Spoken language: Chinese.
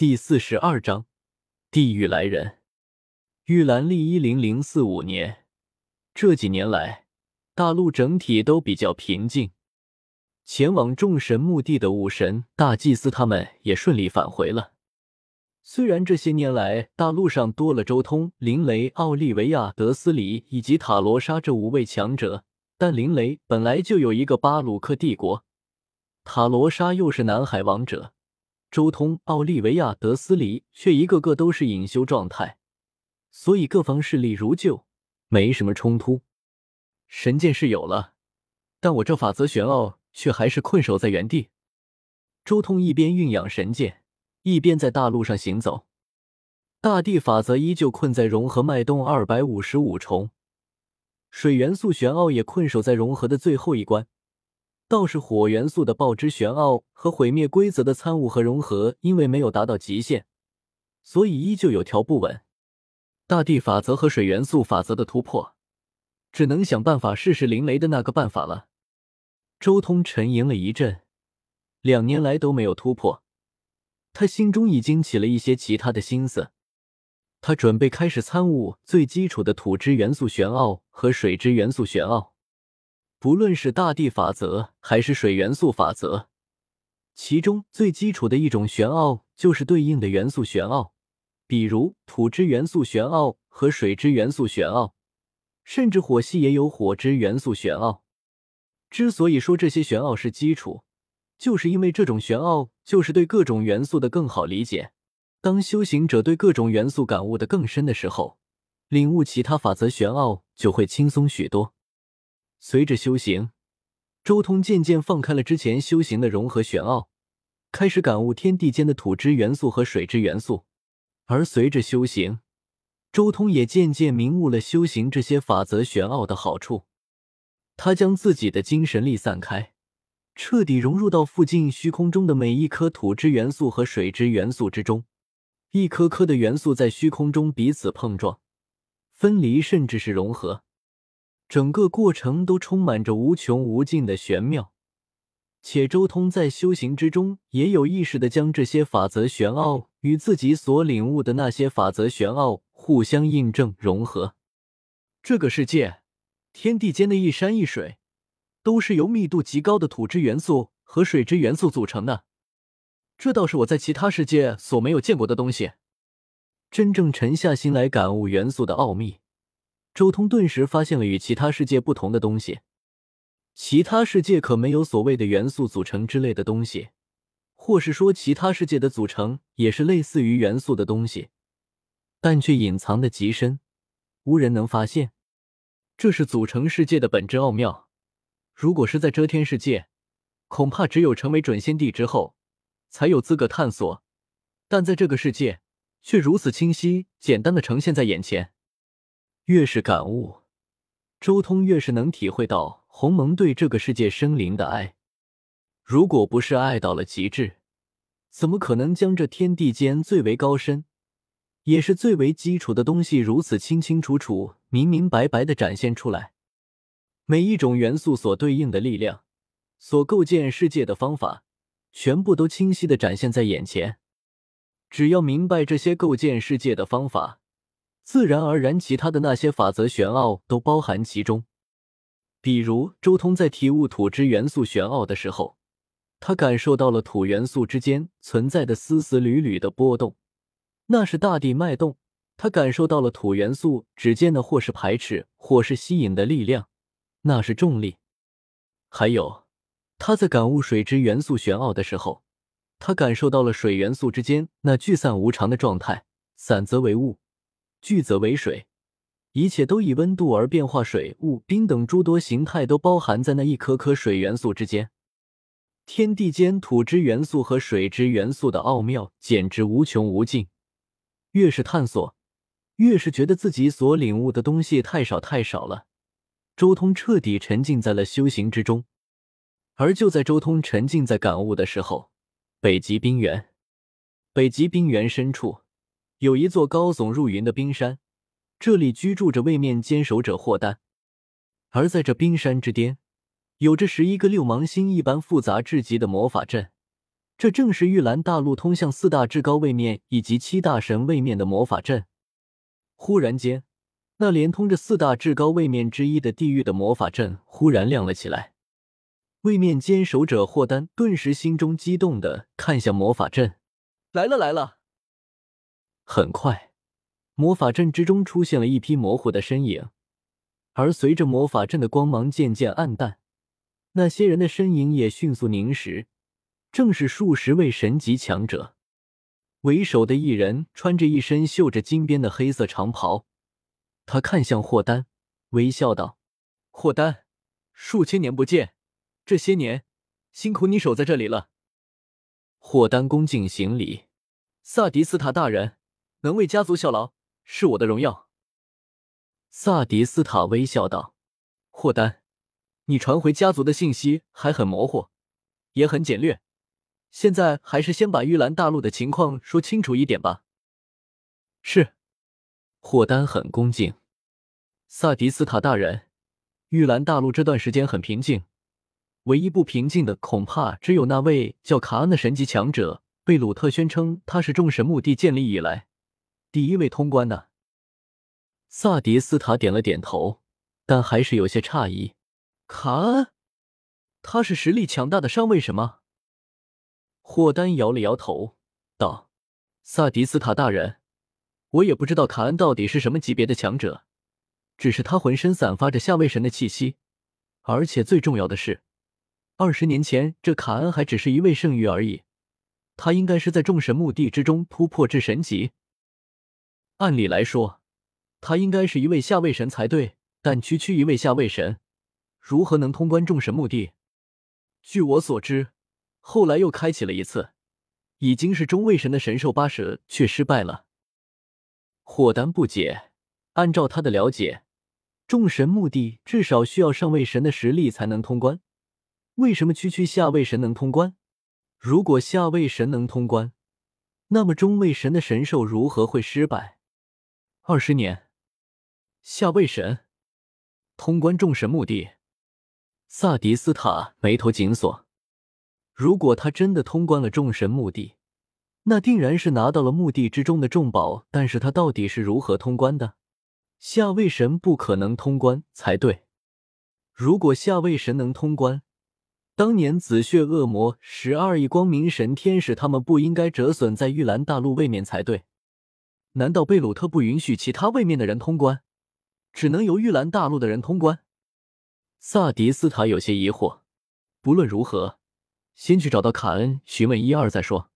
第四十二章地狱来人。玉兰历一零零四五年，这几年来，大陆整体都比较平静。前往众神墓地的武神、大祭司他们也顺利返回了。虽然这些年来，大陆上多了周通、林雷、奥利维亚、德斯里以及塔罗莎这五位强者，但林雷本来就有一个巴鲁克帝国，塔罗莎又是南海王者。周通、奥利维亚、德斯里却一个个都是隐修状态，所以各方势力如旧，没什么冲突。神剑是有了，但我这法则玄奥却还是困守在原地。周通一边运养神剑，一边在大陆上行走。大地法则依旧困在融合脉动二百五十五重，水元素玄奥也困守在融合的最后一关。倒是火元素的爆之玄奥和毁灭规则的参悟和融合，因为没有达到极限，所以依旧有条不紊。大地法则和水元素法则的突破，只能想办法试试灵雷的那个办法了。周通沉吟了一阵，两年来都没有突破，他心中已经起了一些其他的心思。他准备开始参悟最基础的土之元素玄奥和水之元素玄奥。不论是大地法则还是水元素法则，其中最基础的一种玄奥就是对应的元素玄奥，比如土之元素玄奥和水之元素玄奥，甚至火系也有火之元素玄奥。之所以说这些玄奥是基础，就是因为这种玄奥就是对各种元素的更好理解。当修行者对各种元素感悟的更深的时候，领悟其他法则玄奥就会轻松许多。随着修行，周通渐渐放开了之前修行的融合玄奥，开始感悟天地间的土之元素和水之元素。而随着修行，周通也渐渐明悟了修行这些法则玄奥的好处。他将自己的精神力散开，彻底融入到附近虚空中的每一颗土之元素和水之元素之中。一颗颗的元素在虚空中彼此碰撞、分离，甚至是融合。整个过程都充满着无穷无尽的玄妙，且周通在修行之中也有意识的将这些法则玄奥与自己所领悟的那些法则玄奥互相印证融合。这个世界，天地间的一山一水，都是由密度极高的土之元素和水之元素组成的，这倒是我在其他世界所没有见过的东西。真正沉下心来感悟元素的奥秘。周通顿时发现了与其他世界不同的东西，其他世界可没有所谓的元素组成之类的东西，或是说其他世界的组成也是类似于元素的东西，但却隐藏的极深，无人能发现。这是组成世界的本质奥妙。如果是在遮天世界，恐怕只有成为准仙帝之后，才有资格探索，但在这个世界，却如此清晰、简单的呈现在眼前。越是感悟，周通越是能体会到鸿蒙对这个世界生灵的爱。如果不是爱到了极致，怎么可能将这天地间最为高深，也是最为基础的东西如此清清楚楚、明明白白的展现出来？每一种元素所对应的力量，所构建世界的方法，全部都清晰的展现在眼前。只要明白这些构建世界的方法。自然而然，其他的那些法则玄奥都包含其中。比如，周通在体悟土之元素玄奥的时候，他感受到了土元素之间存在的丝丝缕缕的波动，那是大地脉动。他感受到了土元素之间的或是排斥，或是吸引的力量，那是重力。还有，他在感悟水之元素玄奥的时候，他感受到了水元素之间那聚散无常的状态，散则为雾。聚则为水，一切都以温度而变化，水、雾、冰等诸多形态都包含在那一颗颗水元素之间。天地间土之元素和水之元素的奥妙简直无穷无尽。越是探索，越是觉得自己所领悟的东西太少太少了。周通彻底沉浸在了修行之中。而就在周通沉浸在感悟的时候，北极冰原，北极冰原深处。有一座高耸入云的冰山，这里居住着位面坚守者霍丹，而在这冰山之巅，有着十一个六芒星一般复杂至极的魔法阵，这正是玉兰大陆通向四大至高位面以及七大神位面的魔法阵。忽然间，那连通着四大至高位面之一的地狱的魔法阵忽然亮了起来。位面坚守者霍丹顿时心中激动的看向魔法阵，来了来了！很快，魔法阵之中出现了一批模糊的身影，而随着魔法阵的光芒渐渐暗淡，那些人的身影也迅速凝实。正是数十位神级强者，为首的一人穿着一身绣着金边的黑色长袍，他看向霍丹，微笑道：“霍丹，数千年不见，这些年辛苦你守在这里了。”霍丹恭敬行礼：“萨迪斯塔大人，能为家族效劳是我的荣耀。”萨迪斯塔微笑道：“霍丹，你传回家族的信息还很模糊，也很简略。”现在还是先把玉兰大陆的情况说清楚一点吧。是，霍丹很恭敬。萨迪斯塔大人，玉兰大陆这段时间很平静，唯一不平静的恐怕只有那位叫卡恩的神级强者，贝鲁特宣称他是众神墓地建立以来第一位通关的。萨迪斯塔点了点头，但还是有些诧异。卡恩，他是实力强大的上位神吗？霍丹摇了摇头，道：“萨迪斯塔大人，我也不知道卡恩到底是什么级别的强者，只是他浑身散发着下位神的气息，而且最重要的是，二十年前这卡恩还只是一位圣域而已，他应该是在众神墓地之中突破至神级。按理来说，他应该是一位下位神才对，但区区一位下位神，如何能通关众神墓地？据我所知。”后来又开启了一次，已经是中位神的神兽八蛇，却失败了。霍丹不解，按照他的了解，众神墓地至少需要上位神的实力才能通关，为什么区区下位神能通关？如果下位神能通关，那么中位神的神兽如何会失败？二十年，下位神通关众神墓地，萨迪斯塔眉头紧锁。如果他真的通关了众神墓地，那定然是拿到了墓地之中的重宝。但是他到底是如何通关的？下位神不可能通关才对。如果下位神能通关，当年紫血恶魔、十二亿光明神天使他们不应该折损在玉兰大陆位面才对。难道贝鲁特不允许其他位面的人通关，只能由玉兰大陆的人通关？萨迪斯塔有些疑惑。不论如何。先去找到卡恩询问一二再说。